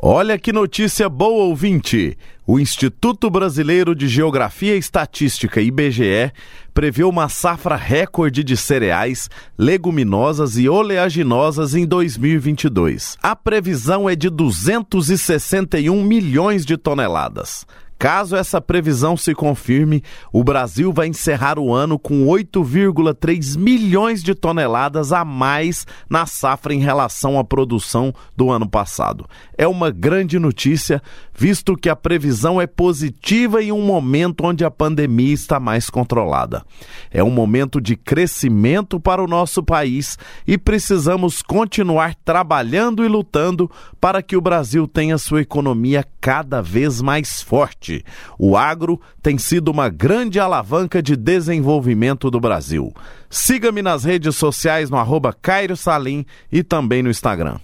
Olha que notícia boa, ouvinte! O Instituto Brasileiro de Geografia e Estatística, IBGE, prevê uma safra recorde de cereais, leguminosas e oleaginosas em 2022. A previsão é de 261 milhões de toneladas. Caso essa previsão se confirme, o Brasil vai encerrar o ano com 8,3 milhões de toneladas a mais na safra em relação à produção do ano passado. É uma grande notícia, visto que a previsão é positiva em um momento onde a pandemia está mais controlada. É um momento de crescimento para o nosso país e precisamos continuar trabalhando e lutando para que o Brasil tenha sua economia cada vez mais forte O agro tem sido uma grande alavanca de desenvolvimento do Brasil. Siga-me nas redes sociais no arroba Cairo Salim e também no Instagram.